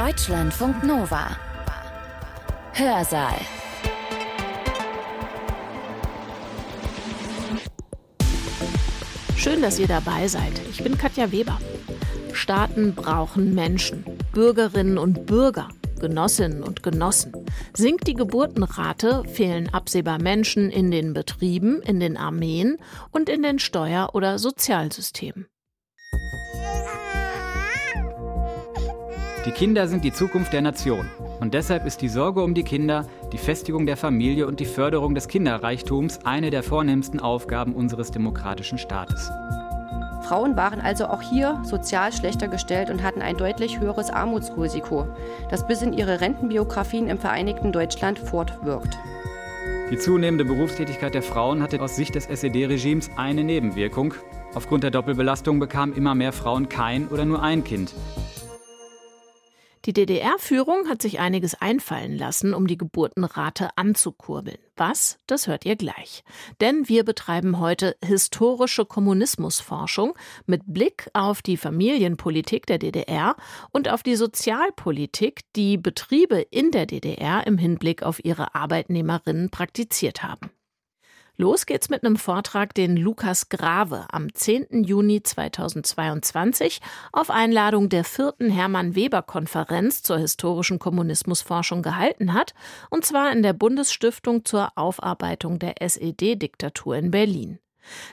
Deutschlandfunk Nova. Hörsaal. Schön, dass ihr dabei seid. Ich bin Katja Weber. Staaten brauchen Menschen, Bürgerinnen und Bürger, Genossinnen und Genossen. Sinkt die Geburtenrate, fehlen absehbar Menschen in den Betrieben, in den Armeen und in den Steuer- oder Sozialsystemen. Die Kinder sind die Zukunft der Nation. Und deshalb ist die Sorge um die Kinder, die Festigung der Familie und die Förderung des Kinderreichtums eine der vornehmsten Aufgaben unseres demokratischen Staates. Frauen waren also auch hier sozial schlechter gestellt und hatten ein deutlich höheres Armutsrisiko, das bis in ihre Rentenbiografien im Vereinigten Deutschland fortwirkt. Die zunehmende Berufstätigkeit der Frauen hatte aus Sicht des SED-Regimes eine Nebenwirkung. Aufgrund der Doppelbelastung bekamen immer mehr Frauen kein oder nur ein Kind. Die DDR-Führung hat sich einiges einfallen lassen, um die Geburtenrate anzukurbeln. Was? Das hört ihr gleich. Denn wir betreiben heute historische Kommunismusforschung mit Blick auf die Familienpolitik der DDR und auf die Sozialpolitik, die Betriebe in der DDR im Hinblick auf ihre Arbeitnehmerinnen praktiziert haben. Los geht's mit einem Vortrag, den Lukas Grave am 10. Juni 2022 auf Einladung der vierten Hermann Weber Konferenz zur historischen Kommunismusforschung gehalten hat, und zwar in der Bundesstiftung zur Aufarbeitung der SED-Diktatur in Berlin.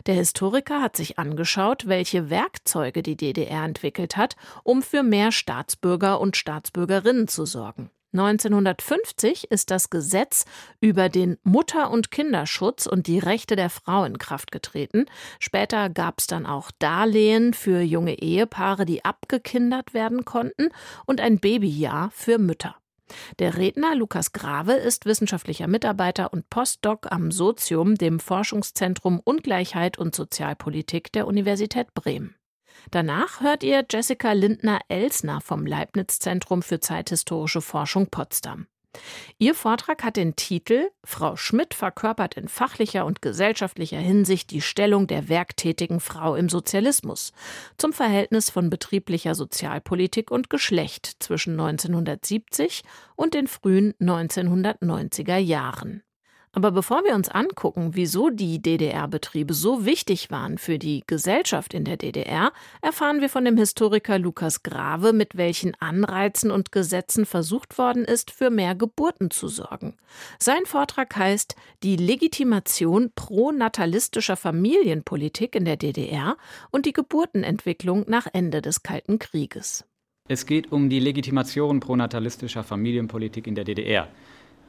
Der Historiker hat sich angeschaut, welche Werkzeuge die DDR entwickelt hat, um für mehr Staatsbürger und Staatsbürgerinnen zu sorgen. 1950 ist das Gesetz über den Mutter- und Kinderschutz und die Rechte der Frau in Kraft getreten. Später gab es dann auch Darlehen für junge Ehepaare, die abgekindert werden konnten, und ein Babyjahr für Mütter. Der Redner Lukas Grave ist wissenschaftlicher Mitarbeiter und Postdoc am Sozium, dem Forschungszentrum Ungleichheit und Sozialpolitik der Universität Bremen. Danach hört ihr Jessica Lindner-Elsner vom Leibniz-Zentrum für zeithistorische Forschung Potsdam. Ihr Vortrag hat den Titel Frau Schmidt verkörpert in fachlicher und gesellschaftlicher Hinsicht die Stellung der werktätigen Frau im Sozialismus zum Verhältnis von betrieblicher Sozialpolitik und Geschlecht zwischen 1970 und den frühen 1990er Jahren. Aber bevor wir uns angucken, wieso die DDR-Betriebe so wichtig waren für die Gesellschaft in der DDR, erfahren wir von dem Historiker Lukas Grave, mit welchen Anreizen und Gesetzen versucht worden ist, für mehr Geburten zu sorgen. Sein Vortrag heißt Die Legitimation pronatalistischer Familienpolitik in der DDR und die Geburtenentwicklung nach Ende des Kalten Krieges. Es geht um die Legitimation pronatalistischer Familienpolitik in der DDR.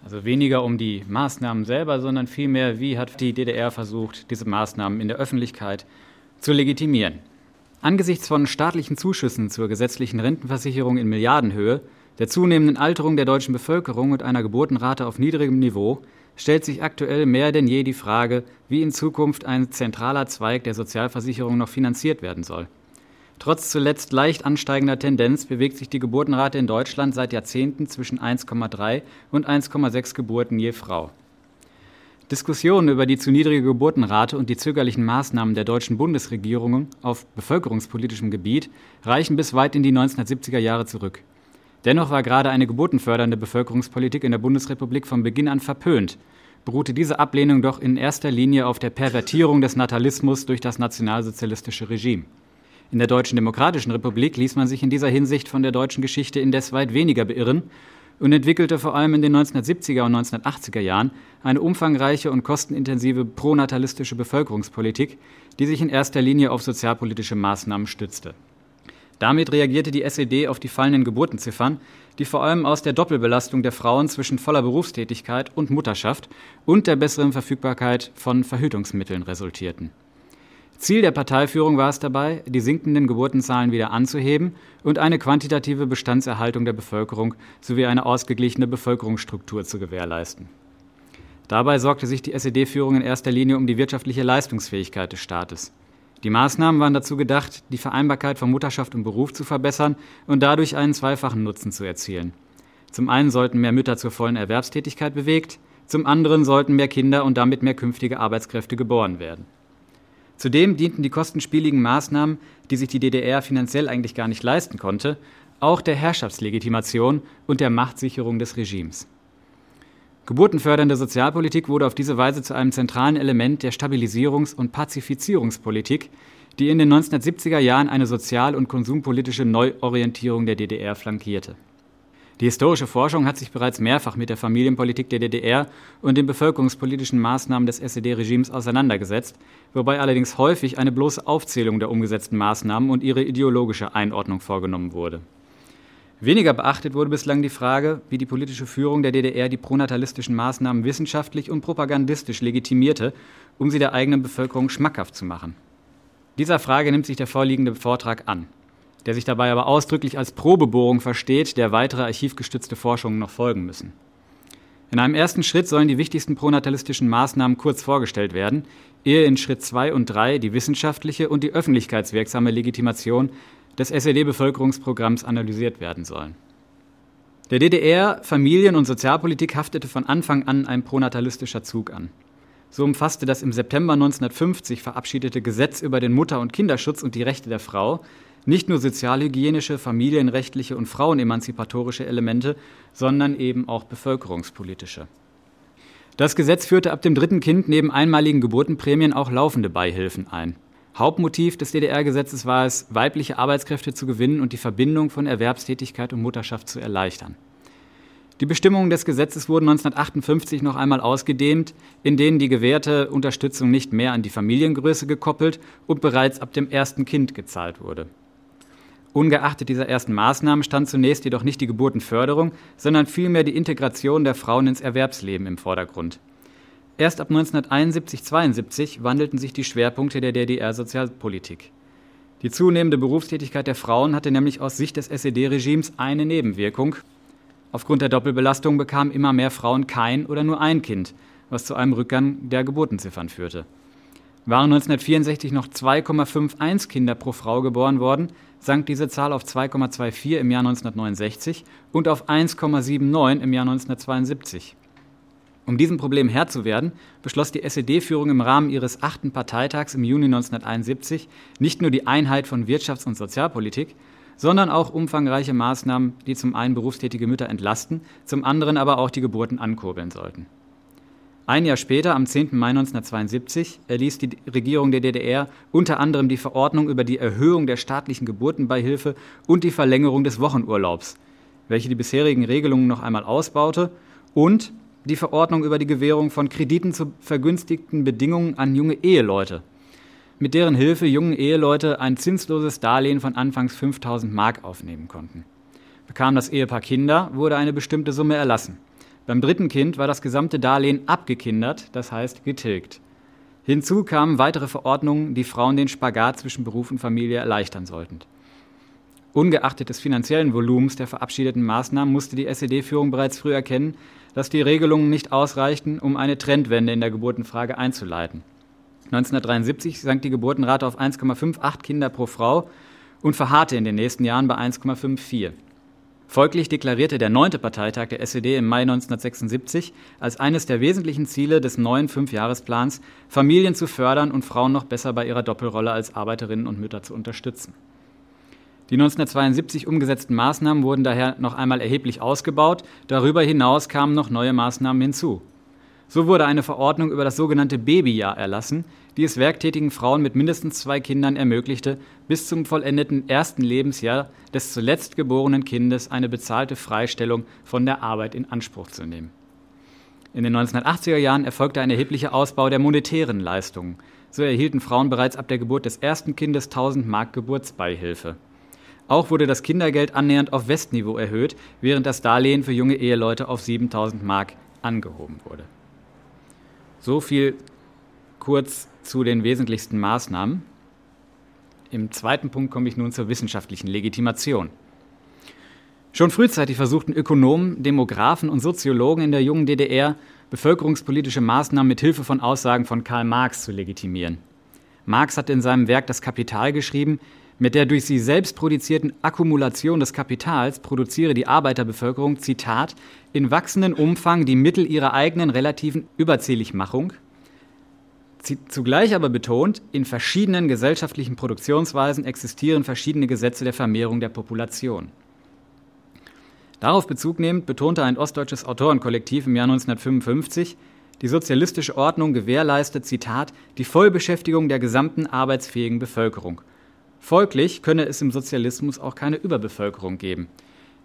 Also weniger um die Maßnahmen selber, sondern vielmehr, wie hat die DDR versucht, diese Maßnahmen in der Öffentlichkeit zu legitimieren. Angesichts von staatlichen Zuschüssen zur gesetzlichen Rentenversicherung in Milliardenhöhe, der zunehmenden Alterung der deutschen Bevölkerung und einer Geburtenrate auf niedrigem Niveau stellt sich aktuell mehr denn je die Frage, wie in Zukunft ein zentraler Zweig der Sozialversicherung noch finanziert werden soll. Trotz zuletzt leicht ansteigender Tendenz bewegt sich die Geburtenrate in Deutschland seit Jahrzehnten zwischen 1,3 und 1,6 Geburten je Frau. Diskussionen über die zu niedrige Geburtenrate und die zögerlichen Maßnahmen der deutschen Bundesregierung auf bevölkerungspolitischem Gebiet reichen bis weit in die 1970er Jahre zurück. Dennoch war gerade eine geburtenfördernde Bevölkerungspolitik in der Bundesrepublik von Beginn an verpönt, beruhte diese Ablehnung doch in erster Linie auf der Pervertierung des Natalismus durch das nationalsozialistische Regime. In der Deutschen Demokratischen Republik ließ man sich in dieser Hinsicht von der deutschen Geschichte indes weit weniger beirren und entwickelte vor allem in den 1970er und 1980er Jahren eine umfangreiche und kostenintensive pronatalistische Bevölkerungspolitik, die sich in erster Linie auf sozialpolitische Maßnahmen stützte. Damit reagierte die SED auf die fallenden Geburtenziffern, die vor allem aus der Doppelbelastung der Frauen zwischen voller Berufstätigkeit und Mutterschaft und der besseren Verfügbarkeit von Verhütungsmitteln resultierten. Ziel der Parteiführung war es dabei, die sinkenden Geburtenzahlen wieder anzuheben und eine quantitative Bestandserhaltung der Bevölkerung sowie eine ausgeglichene Bevölkerungsstruktur zu gewährleisten. Dabei sorgte sich die SED-Führung in erster Linie um die wirtschaftliche Leistungsfähigkeit des Staates. Die Maßnahmen waren dazu gedacht, die Vereinbarkeit von Mutterschaft und Beruf zu verbessern und dadurch einen zweifachen Nutzen zu erzielen. Zum einen sollten mehr Mütter zur vollen Erwerbstätigkeit bewegt, zum anderen sollten mehr Kinder und damit mehr künftige Arbeitskräfte geboren werden. Zudem dienten die kostenspieligen Maßnahmen, die sich die DDR finanziell eigentlich gar nicht leisten konnte, auch der Herrschaftslegitimation und der Machtsicherung des Regimes. Geburtenfördernde Sozialpolitik wurde auf diese Weise zu einem zentralen Element der Stabilisierungs- und Pazifizierungspolitik, die in den 1970er Jahren eine sozial- und konsumpolitische Neuorientierung der DDR flankierte. Die historische Forschung hat sich bereits mehrfach mit der Familienpolitik der DDR und den bevölkerungspolitischen Maßnahmen des SED-Regimes auseinandergesetzt, wobei allerdings häufig eine bloße Aufzählung der umgesetzten Maßnahmen und ihre ideologische Einordnung vorgenommen wurde. Weniger beachtet wurde bislang die Frage, wie die politische Führung der DDR die pronatalistischen Maßnahmen wissenschaftlich und propagandistisch legitimierte, um sie der eigenen Bevölkerung schmackhaft zu machen. Dieser Frage nimmt sich der vorliegende Vortrag an der sich dabei aber ausdrücklich als Probebohrung versteht, der weitere archivgestützte Forschungen noch folgen müssen. In einem ersten Schritt sollen die wichtigsten pronatalistischen Maßnahmen kurz vorgestellt werden, ehe in Schritt 2 und 3 die wissenschaftliche und die öffentlichkeitswirksame Legitimation des SED-Bevölkerungsprogramms analysiert werden sollen. Der DDR Familien- und Sozialpolitik haftete von Anfang an ein pronatalistischer Zug an. So umfasste das im September 1950 verabschiedete Gesetz über den Mutter- und Kinderschutz und die Rechte der Frau nicht nur sozialhygienische, familienrechtliche und frauenemanzipatorische Elemente, sondern eben auch bevölkerungspolitische. Das Gesetz führte ab dem dritten Kind neben einmaligen Geburtenprämien auch laufende Beihilfen ein. Hauptmotiv des DDR-Gesetzes war es, weibliche Arbeitskräfte zu gewinnen und die Verbindung von Erwerbstätigkeit und Mutterschaft zu erleichtern. Die Bestimmungen des Gesetzes wurden 1958 noch einmal ausgedehnt, in denen die gewährte Unterstützung nicht mehr an die Familiengröße gekoppelt und bereits ab dem ersten Kind gezahlt wurde. Ungeachtet dieser ersten Maßnahmen stand zunächst jedoch nicht die Geburtenförderung, sondern vielmehr die Integration der Frauen ins Erwerbsleben im Vordergrund. Erst ab 1971-72 wandelten sich die Schwerpunkte der DDR-Sozialpolitik. Die zunehmende Berufstätigkeit der Frauen hatte nämlich aus Sicht des SED-Regimes eine Nebenwirkung. Aufgrund der Doppelbelastung bekamen immer mehr Frauen kein oder nur ein Kind, was zu einem Rückgang der Geburtenziffern führte. Waren 1964 noch 2,51 Kinder pro Frau geboren worden, sank diese Zahl auf 2,24 im Jahr 1969 und auf 1,79 im Jahr 1972. Um diesem Problem Herr zu werden, beschloss die SED-Führung im Rahmen ihres achten Parteitags im Juni 1971 nicht nur die Einheit von Wirtschafts- und Sozialpolitik, sondern auch umfangreiche Maßnahmen, die zum einen berufstätige Mütter entlasten, zum anderen aber auch die Geburten ankurbeln sollten. Ein Jahr später, am 10. Mai 1972, erließ die Regierung der DDR unter anderem die Verordnung über die Erhöhung der staatlichen Geburtenbeihilfe und die Verlängerung des Wochenurlaubs, welche die bisherigen Regelungen noch einmal ausbaute, und die Verordnung über die Gewährung von Krediten zu vergünstigten Bedingungen an junge Eheleute, mit deren Hilfe junge Eheleute ein zinsloses Darlehen von anfangs 5000 Mark aufnehmen konnten. Bekam das Ehepaar Kinder, wurde eine bestimmte Summe erlassen. Beim dritten Kind war das gesamte Darlehen abgekindert, das heißt getilgt. Hinzu kamen weitere Verordnungen, die Frauen den Spagat zwischen Beruf und Familie erleichtern sollten. Ungeachtet des finanziellen Volumens der verabschiedeten Maßnahmen musste die SED-Führung bereits früh erkennen, dass die Regelungen nicht ausreichten, um eine Trendwende in der Geburtenfrage einzuleiten. 1973 sank die Geburtenrate auf 1,58 Kinder pro Frau und verharrte in den nächsten Jahren bei 1,54. Folglich deklarierte der neunte Parteitag der SED im Mai 1976 als eines der wesentlichen Ziele des neuen Fünfjahresplans, Familien zu fördern und Frauen noch besser bei ihrer Doppelrolle als Arbeiterinnen und Mütter zu unterstützen. Die 1972 umgesetzten Maßnahmen wurden daher noch einmal erheblich ausgebaut, darüber hinaus kamen noch neue Maßnahmen hinzu. So wurde eine Verordnung über das sogenannte Babyjahr erlassen, die es werktätigen Frauen mit mindestens zwei Kindern ermöglichte, bis zum vollendeten ersten Lebensjahr des zuletzt geborenen Kindes eine bezahlte Freistellung von der Arbeit in Anspruch zu nehmen. In den 1980er Jahren erfolgte ein erheblicher Ausbau der monetären Leistungen. So erhielten Frauen bereits ab der Geburt des ersten Kindes 1000 Mark Geburtsbeihilfe. Auch wurde das Kindergeld annähernd auf Westniveau erhöht, während das Darlehen für junge Eheleute auf 7000 Mark angehoben wurde. So viel kurz zu den wesentlichsten Maßnahmen. Im zweiten Punkt komme ich nun zur wissenschaftlichen Legitimation. Schon frühzeitig versuchten Ökonomen, Demografen und Soziologen in der jungen DDR bevölkerungspolitische Maßnahmen mit Hilfe von Aussagen von Karl Marx zu legitimieren. Marx hat in seinem Werk Das Kapital geschrieben, mit der durch sie selbst produzierten Akkumulation des Kapitals produziere die Arbeiterbevölkerung, Zitat, in wachsendem Umfang die Mittel ihrer eigenen relativen Überzähligmachung, Zugleich aber betont, in verschiedenen gesellschaftlichen Produktionsweisen existieren verschiedene Gesetze der Vermehrung der Population. Darauf Bezug nehmend betonte ein ostdeutsches Autorenkollektiv im Jahr 1955, die sozialistische Ordnung gewährleistet, Zitat, die Vollbeschäftigung der gesamten arbeitsfähigen Bevölkerung. Folglich könne es im Sozialismus auch keine Überbevölkerung geben.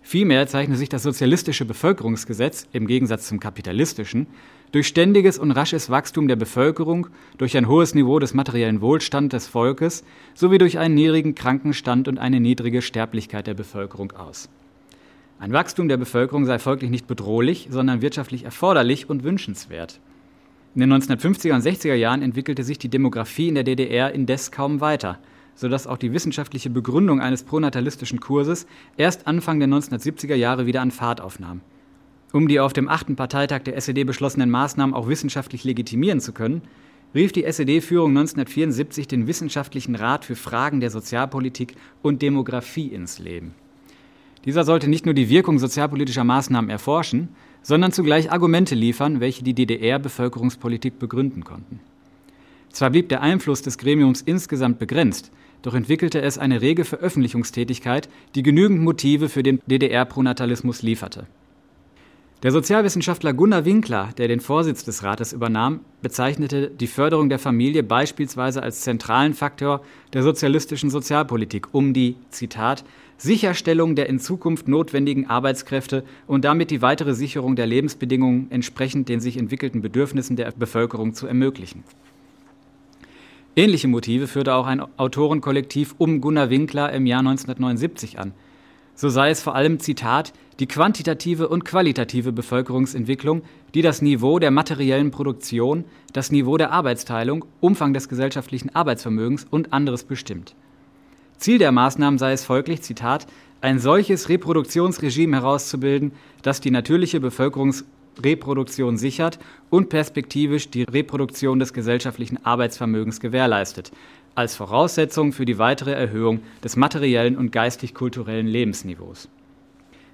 Vielmehr zeichne sich das sozialistische Bevölkerungsgesetz im Gegensatz zum kapitalistischen durch ständiges und rasches Wachstum der Bevölkerung, durch ein hohes Niveau des materiellen Wohlstands des Volkes sowie durch einen niedrigen Krankenstand und eine niedrige Sterblichkeit der Bevölkerung aus. Ein Wachstum der Bevölkerung sei folglich nicht bedrohlich, sondern wirtschaftlich erforderlich und wünschenswert. In den 1950er und 60er Jahren entwickelte sich die Demografie in der DDR indes kaum weiter, sodass auch die wissenschaftliche Begründung eines pronatalistischen Kurses erst Anfang der 1970er Jahre wieder an Fahrt aufnahm. Um die auf dem achten Parteitag der SED beschlossenen Maßnahmen auch wissenschaftlich legitimieren zu können, rief die SED-Führung 1974 den Wissenschaftlichen Rat für Fragen der Sozialpolitik und Demografie ins Leben. Dieser sollte nicht nur die Wirkung sozialpolitischer Maßnahmen erforschen, sondern zugleich Argumente liefern, welche die DDR-Bevölkerungspolitik begründen konnten. Zwar blieb der Einfluss des Gremiums insgesamt begrenzt, doch entwickelte es eine rege Veröffentlichungstätigkeit, die genügend Motive für den DDR-Pronatalismus lieferte. Der Sozialwissenschaftler Gunnar Winkler, der den Vorsitz des Rates übernahm, bezeichnete die Förderung der Familie beispielsweise als zentralen Faktor der sozialistischen Sozialpolitik, um die, Zitat, Sicherstellung der in Zukunft notwendigen Arbeitskräfte und damit die weitere Sicherung der Lebensbedingungen entsprechend den sich entwickelten Bedürfnissen der Bevölkerung zu ermöglichen. Ähnliche Motive führte auch ein Autorenkollektiv um Gunnar Winkler im Jahr 1979 an. So sei es vor allem, Zitat, die quantitative und qualitative Bevölkerungsentwicklung, die das Niveau der materiellen Produktion, das Niveau der Arbeitsteilung, Umfang des gesellschaftlichen Arbeitsvermögens und anderes bestimmt. Ziel der Maßnahmen sei es folglich, Zitat, ein solches Reproduktionsregime herauszubilden, das die natürliche Bevölkerungsreproduktion sichert und perspektivisch die Reproduktion des gesellschaftlichen Arbeitsvermögens gewährleistet, als Voraussetzung für die weitere Erhöhung des materiellen und geistig-kulturellen Lebensniveaus.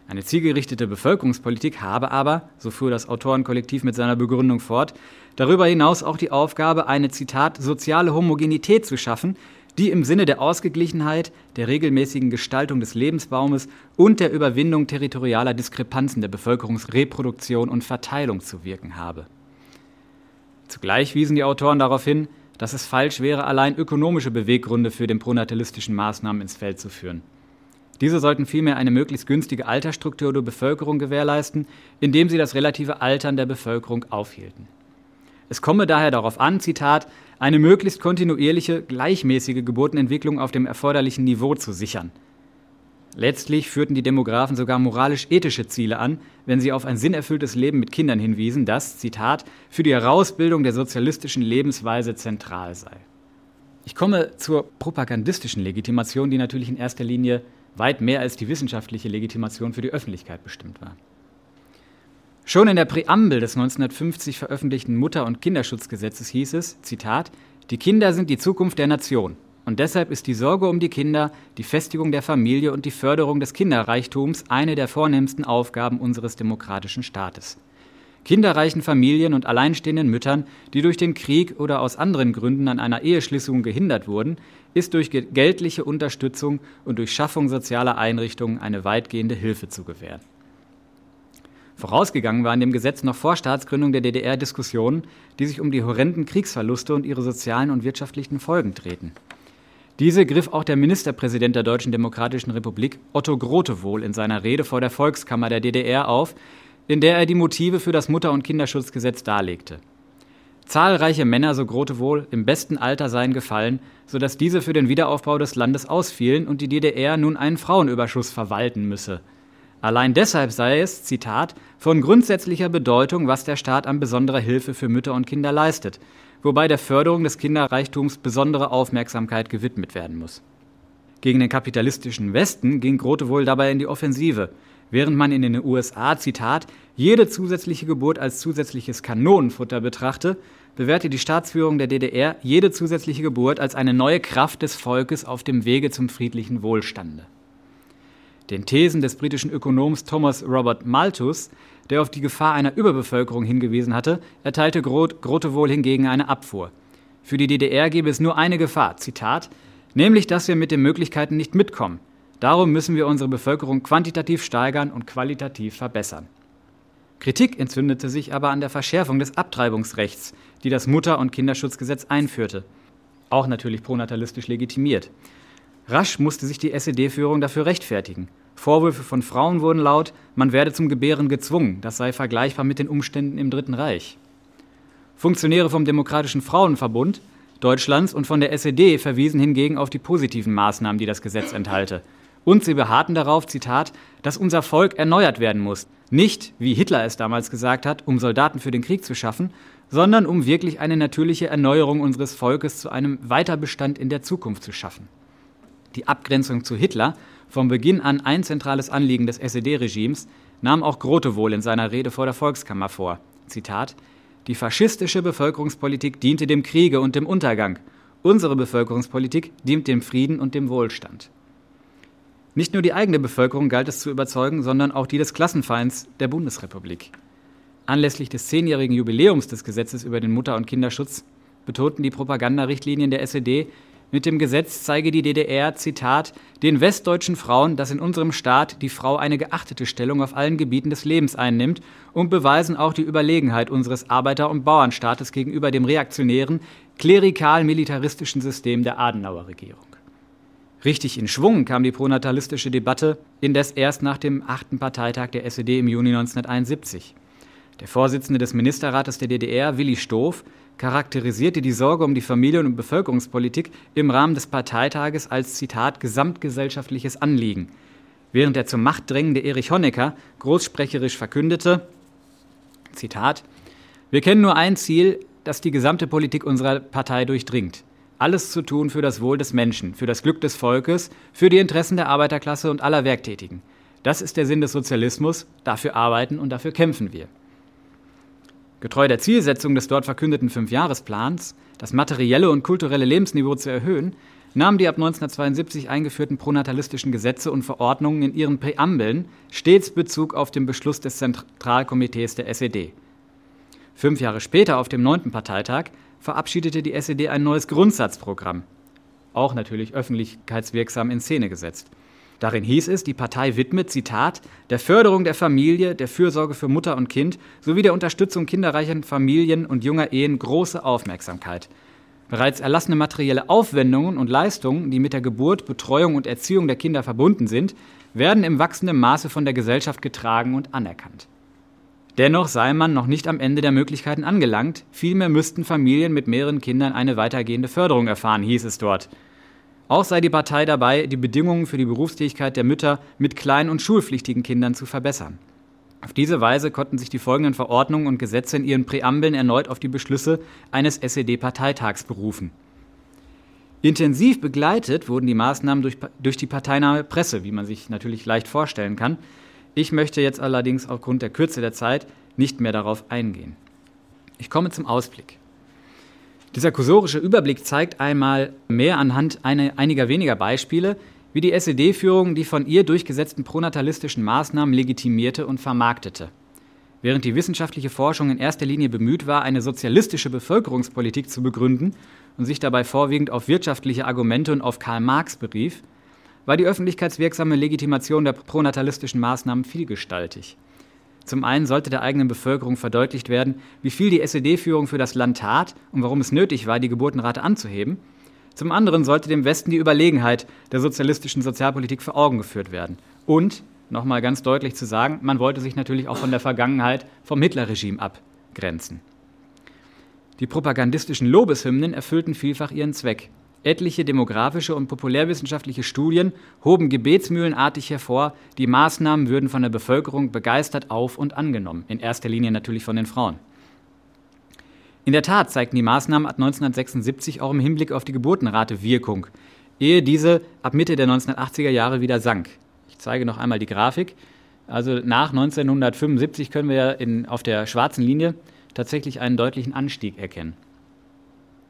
Eine zielgerichtete Bevölkerungspolitik habe aber, so fuhr das Autorenkollektiv mit seiner Begründung fort, darüber hinaus auch die Aufgabe, eine Zitat soziale Homogenität zu schaffen, die im Sinne der Ausgeglichenheit, der regelmäßigen Gestaltung des Lebensbaumes und der Überwindung territorialer Diskrepanzen der Bevölkerungsreproduktion und Verteilung zu wirken habe. Zugleich wiesen die Autoren darauf hin, dass es falsch wäre, allein ökonomische Beweggründe für den pronatalistischen Maßnahmen ins Feld zu führen. Diese sollten vielmehr eine möglichst günstige Altersstruktur der Bevölkerung gewährleisten, indem sie das relative Altern der Bevölkerung aufhielten. Es komme daher darauf an, Zitat, eine möglichst kontinuierliche, gleichmäßige Geburtenentwicklung auf dem erforderlichen Niveau zu sichern. Letztlich führten die Demografen sogar moralisch-ethische Ziele an, wenn sie auf ein sinnerfülltes Leben mit Kindern hinwiesen, das, Zitat, für die Herausbildung der sozialistischen Lebensweise zentral sei. Ich komme zur propagandistischen Legitimation, die natürlich in erster Linie weit mehr als die wissenschaftliche Legitimation für die Öffentlichkeit bestimmt war. Schon in der Präambel des 1950 veröffentlichten Mutter- und Kinderschutzgesetzes hieß es, Zitat, die Kinder sind die Zukunft der Nation und deshalb ist die Sorge um die Kinder, die Festigung der Familie und die Förderung des Kinderreichtums eine der vornehmsten Aufgaben unseres demokratischen Staates. Kinderreichen Familien und alleinstehenden Müttern, die durch den Krieg oder aus anderen Gründen an einer Eheschließung gehindert wurden, ist durch geldliche Unterstützung und durch Schaffung sozialer Einrichtungen eine weitgehende Hilfe zu gewähren. Vorausgegangen waren dem Gesetz noch vor Staatsgründung der DDR Diskussionen, die sich um die horrenden Kriegsverluste und ihre sozialen und wirtschaftlichen Folgen drehten. Diese griff auch der Ministerpräsident der Deutschen Demokratischen Republik, Otto Grote, wohl in seiner Rede vor der Volkskammer der DDR auf, in der er die Motive für das Mutter- und Kinderschutzgesetz darlegte. Zahlreiche Männer, so Grote wohl, im besten Alter seien gefallen, sodass diese für den Wiederaufbau des Landes ausfielen und die DDR nun einen Frauenüberschuss verwalten müsse. Allein deshalb sei es, Zitat, von grundsätzlicher Bedeutung, was der Staat an besonderer Hilfe für Mütter und Kinder leistet, wobei der Förderung des Kinderreichtums besondere Aufmerksamkeit gewidmet werden muss. Gegen den kapitalistischen Westen ging Grote wohl dabei in die Offensive – während man in den USA, Zitat, jede zusätzliche Geburt als zusätzliches Kanonenfutter betrachte, bewährte die Staatsführung der DDR jede zusätzliche Geburt als eine neue Kraft des Volkes auf dem Wege zum friedlichen Wohlstande. Den Thesen des britischen Ökonoms Thomas Robert Malthus, der auf die Gefahr einer Überbevölkerung hingewiesen hatte, erteilte Groth, Grote wohl hingegen eine Abfuhr. Für die DDR gäbe es nur eine Gefahr, Zitat, nämlich dass wir mit den Möglichkeiten nicht mitkommen, Darum müssen wir unsere Bevölkerung quantitativ steigern und qualitativ verbessern. Kritik entzündete sich aber an der Verschärfung des Abtreibungsrechts, die das Mutter- und Kinderschutzgesetz einführte. Auch natürlich pronatalistisch legitimiert. Rasch musste sich die SED-Führung dafür rechtfertigen. Vorwürfe von Frauen wurden laut, man werde zum Gebären gezwungen, das sei vergleichbar mit den Umständen im Dritten Reich. Funktionäre vom Demokratischen Frauenverbund Deutschlands und von der SED verwiesen hingegen auf die positiven Maßnahmen, die das Gesetz enthalte. Und sie beharrten darauf, Zitat, dass unser Volk erneuert werden muss. Nicht, wie Hitler es damals gesagt hat, um Soldaten für den Krieg zu schaffen, sondern um wirklich eine natürliche Erneuerung unseres Volkes zu einem Weiterbestand in der Zukunft zu schaffen. Die Abgrenzung zu Hitler, vom Beginn an ein zentrales Anliegen des SED-Regimes, nahm auch Grote wohl in seiner Rede vor der Volkskammer vor. Zitat: Die faschistische Bevölkerungspolitik diente dem Kriege und dem Untergang. Unsere Bevölkerungspolitik dient dem Frieden und dem Wohlstand. Nicht nur die eigene Bevölkerung galt es zu überzeugen, sondern auch die des Klassenfeinds der Bundesrepublik. Anlässlich des zehnjährigen Jubiläums des Gesetzes über den Mutter- und Kinderschutz betonten die Propagandarichtlinien der SED, mit dem Gesetz zeige die DDR, Zitat, den westdeutschen Frauen, dass in unserem Staat die Frau eine geachtete Stellung auf allen Gebieten des Lebens einnimmt und beweisen auch die Überlegenheit unseres Arbeiter- und Bauernstaates gegenüber dem reaktionären, klerikal-militaristischen System der Adenauer-Regierung. Richtig in Schwung kam die pronatalistische Debatte indes erst nach dem achten Parteitag der SED im Juni 1971. Der Vorsitzende des Ministerrates der DDR, Willi Stoff, charakterisierte die Sorge um die Familien- und Bevölkerungspolitik im Rahmen des Parteitages als Zitat gesamtgesellschaftliches Anliegen, während der zum Macht drängende Erich Honecker großsprecherisch verkündete, Zitat, wir kennen nur ein Ziel, das die gesamte Politik unserer Partei durchdringt alles zu tun für das Wohl des Menschen, für das Glück des Volkes, für die Interessen der Arbeiterklasse und aller Werktätigen. Das ist der Sinn des Sozialismus, dafür arbeiten und dafür kämpfen wir. Getreu der Zielsetzung des dort verkündeten Fünfjahresplans, das materielle und kulturelle Lebensniveau zu erhöhen, nahmen die ab 1972 eingeführten pronatalistischen Gesetze und Verordnungen in ihren Präambeln stets Bezug auf den Beschluss des Zentralkomitees der SED. Fünf Jahre später, auf dem neunten Parteitag, verabschiedete die SED ein neues Grundsatzprogramm, auch natürlich öffentlichkeitswirksam in Szene gesetzt. Darin hieß es, die Partei widmet, Zitat, der Förderung der Familie, der Fürsorge für Mutter und Kind sowie der Unterstützung kinderreichen Familien und junger Ehen große Aufmerksamkeit. Bereits erlassene materielle Aufwendungen und Leistungen, die mit der Geburt, Betreuung und Erziehung der Kinder verbunden sind, werden im wachsenden Maße von der Gesellschaft getragen und anerkannt. Dennoch sei man noch nicht am Ende der Möglichkeiten angelangt, vielmehr müssten Familien mit mehreren Kindern eine weitergehende Förderung erfahren, hieß es dort. Auch sei die Partei dabei, die Bedingungen für die Berufstätigkeit der Mütter mit kleinen und schulpflichtigen Kindern zu verbessern. Auf diese Weise konnten sich die folgenden Verordnungen und Gesetze in ihren Präambeln erneut auf die Beschlüsse eines SED-Parteitags berufen. Intensiv begleitet wurden die Maßnahmen durch, durch die parteinahe Presse, wie man sich natürlich leicht vorstellen kann, ich möchte jetzt allerdings aufgrund der Kürze der Zeit nicht mehr darauf eingehen. Ich komme zum Ausblick. Dieser kursorische Überblick zeigt einmal mehr anhand eine, einiger weniger Beispiele, wie die SED-Führung die von ihr durchgesetzten pronatalistischen Maßnahmen legitimierte und vermarktete. Während die wissenschaftliche Forschung in erster Linie bemüht war, eine sozialistische Bevölkerungspolitik zu begründen und sich dabei vorwiegend auf wirtschaftliche Argumente und auf Karl Marx berief, war die öffentlichkeitswirksame Legitimation der pronatalistischen Maßnahmen vielgestaltig. Zum einen sollte der eigenen Bevölkerung verdeutlicht werden, wie viel die SED-Führung für das Land tat und warum es nötig war, die Geburtenrate anzuheben. Zum anderen sollte dem Westen die Überlegenheit der sozialistischen Sozialpolitik vor Augen geführt werden. Und, nochmal ganz deutlich zu sagen, man wollte sich natürlich auch von der Vergangenheit vom Hitlerregime abgrenzen. Die propagandistischen Lobeshymnen erfüllten vielfach ihren Zweck. Etliche demografische und populärwissenschaftliche Studien hoben gebetsmühlenartig hervor, die Maßnahmen würden von der Bevölkerung begeistert auf und angenommen, in erster Linie natürlich von den Frauen. In der Tat zeigten die Maßnahmen ab 1976 auch im Hinblick auf die Geburtenrate Wirkung, ehe diese ab Mitte der 1980er Jahre wieder sank. Ich zeige noch einmal die Grafik. Also nach 1975 können wir in, auf der schwarzen Linie tatsächlich einen deutlichen Anstieg erkennen.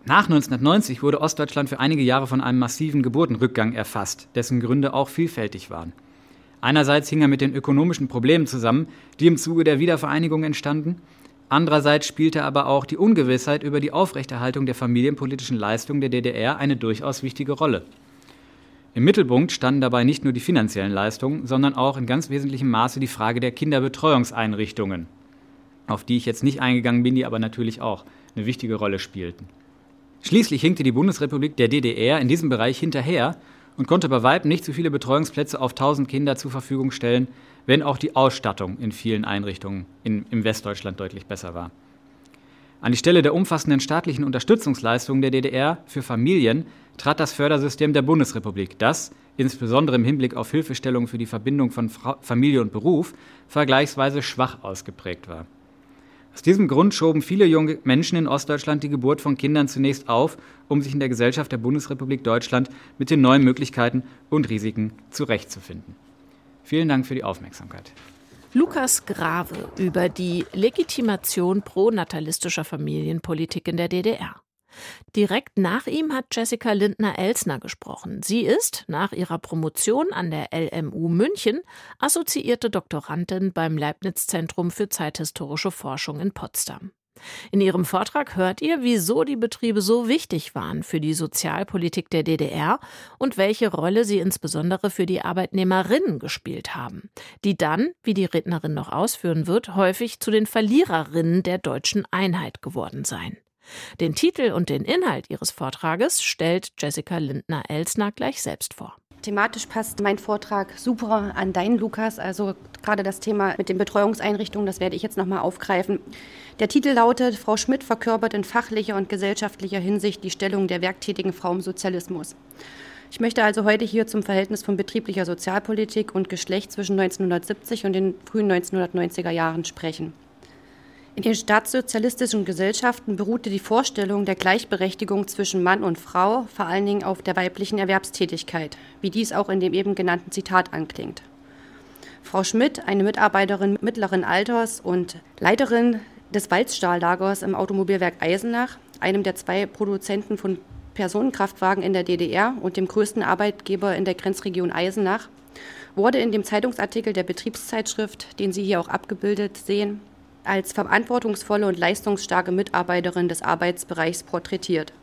Nach 1990 wurde Ostdeutschland für einige Jahre von einem massiven Geburtenrückgang erfasst, dessen Gründe auch vielfältig waren. Einerseits hing er mit den ökonomischen Problemen zusammen, die im Zuge der Wiedervereinigung entstanden. Andererseits spielte aber auch die Ungewissheit über die Aufrechterhaltung der familienpolitischen Leistungen der DDR eine durchaus wichtige Rolle. Im Mittelpunkt standen dabei nicht nur die finanziellen Leistungen, sondern auch in ganz wesentlichem Maße die Frage der Kinderbetreuungseinrichtungen, auf die ich jetzt nicht eingegangen bin, die aber natürlich auch eine wichtige Rolle spielten. Schließlich hinkte die Bundesrepublik der DDR in diesem Bereich hinterher und konnte bei weitem nicht so viele Betreuungsplätze auf 1000 Kinder zur Verfügung stellen, wenn auch die Ausstattung in vielen Einrichtungen in, im Westdeutschland deutlich besser war. An die Stelle der umfassenden staatlichen Unterstützungsleistungen der DDR für Familien trat das Fördersystem der Bundesrepublik, das, insbesondere im Hinblick auf Hilfestellung für die Verbindung von Familie und Beruf, vergleichsweise schwach ausgeprägt war. Aus diesem Grund schoben viele junge Menschen in Ostdeutschland die Geburt von Kindern zunächst auf, um sich in der Gesellschaft der Bundesrepublik Deutschland mit den neuen Möglichkeiten und Risiken zurechtzufinden. Vielen Dank für die Aufmerksamkeit. Lukas Grave über die Legitimation pronatalistischer Familienpolitik in der DDR. Direkt nach ihm hat Jessica Lindner-Elsner gesprochen. Sie ist nach ihrer Promotion an der LMU München assoziierte Doktorandin beim Leibniz Zentrum für zeithistorische Forschung in Potsdam. In ihrem Vortrag hört ihr, wieso die Betriebe so wichtig waren für die Sozialpolitik der DDR und welche Rolle sie insbesondere für die Arbeitnehmerinnen gespielt haben, die dann, wie die Rednerin noch ausführen wird, häufig zu den Verliererinnen der deutschen Einheit geworden seien. Den Titel und den Inhalt ihres Vortrages stellt Jessica Lindner-Elsner gleich selbst vor. Thematisch passt mein Vortrag super an deinen, Lukas. Also gerade das Thema mit den Betreuungseinrichtungen, das werde ich jetzt nochmal aufgreifen. Der Titel lautet, Frau Schmidt verkörpert in fachlicher und gesellschaftlicher Hinsicht die Stellung der werktätigen Frau im Sozialismus. Ich möchte also heute hier zum Verhältnis von betrieblicher Sozialpolitik und Geschlecht zwischen 1970 und den frühen 1990er Jahren sprechen. In den staatssozialistischen Gesellschaften beruhte die Vorstellung der Gleichberechtigung zwischen Mann und Frau vor allen Dingen auf der weiblichen Erwerbstätigkeit, wie dies auch in dem eben genannten Zitat anklingt. Frau Schmidt, eine Mitarbeiterin mittleren Alters und Leiterin des Walzstahllagers im Automobilwerk Eisenach, einem der zwei Produzenten von Personenkraftwagen in der DDR und dem größten Arbeitgeber in der Grenzregion Eisenach, wurde in dem Zeitungsartikel der Betriebszeitschrift, den Sie hier auch abgebildet sehen, als verantwortungsvolle und leistungsstarke Mitarbeiterin des Arbeitsbereichs porträtiert.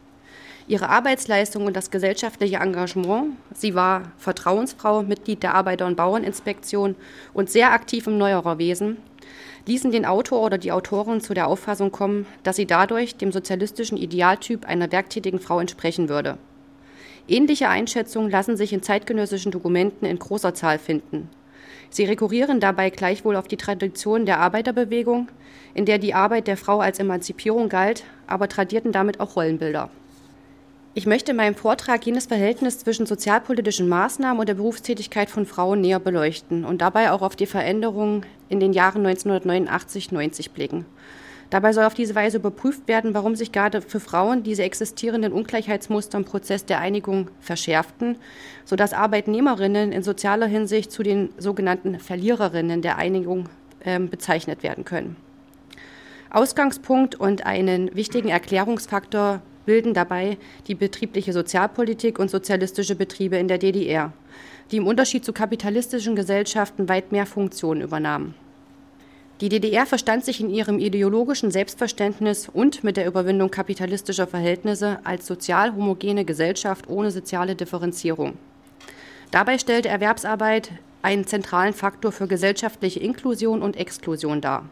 Ihre Arbeitsleistung und das gesellschaftliche Engagement, sie war Vertrauensfrau, Mitglied der Arbeiter- und Bauerninspektion und sehr aktiv im Neuererwesen, ließen den Autor oder die Autorin zu der Auffassung kommen, dass sie dadurch dem sozialistischen Idealtyp einer werktätigen Frau entsprechen würde. Ähnliche Einschätzungen lassen sich in zeitgenössischen Dokumenten in großer Zahl finden. Sie rekurrieren dabei gleichwohl auf die Tradition der Arbeiterbewegung, in der die Arbeit der Frau als Emanzipierung galt, aber tradierten damit auch Rollenbilder. Ich möchte in meinem Vortrag jenes Verhältnis zwischen sozialpolitischen Maßnahmen und der Berufstätigkeit von Frauen näher beleuchten und dabei auch auf die Veränderungen in den Jahren 1989-90 blicken. Dabei soll auf diese Weise überprüft werden, warum sich gerade für Frauen diese existierenden Ungleichheitsmuster im Prozess der Einigung verschärften, sodass Arbeitnehmerinnen in sozialer Hinsicht zu den sogenannten Verliererinnen der Einigung äh, bezeichnet werden können. Ausgangspunkt und einen wichtigen Erklärungsfaktor bilden dabei die betriebliche Sozialpolitik und sozialistische Betriebe in der DDR, die im Unterschied zu kapitalistischen Gesellschaften weit mehr Funktionen übernahmen. Die DDR verstand sich in ihrem ideologischen Selbstverständnis und mit der Überwindung kapitalistischer Verhältnisse als sozial homogene Gesellschaft ohne soziale Differenzierung. Dabei stellte Erwerbsarbeit einen zentralen Faktor für gesellschaftliche Inklusion und Exklusion dar.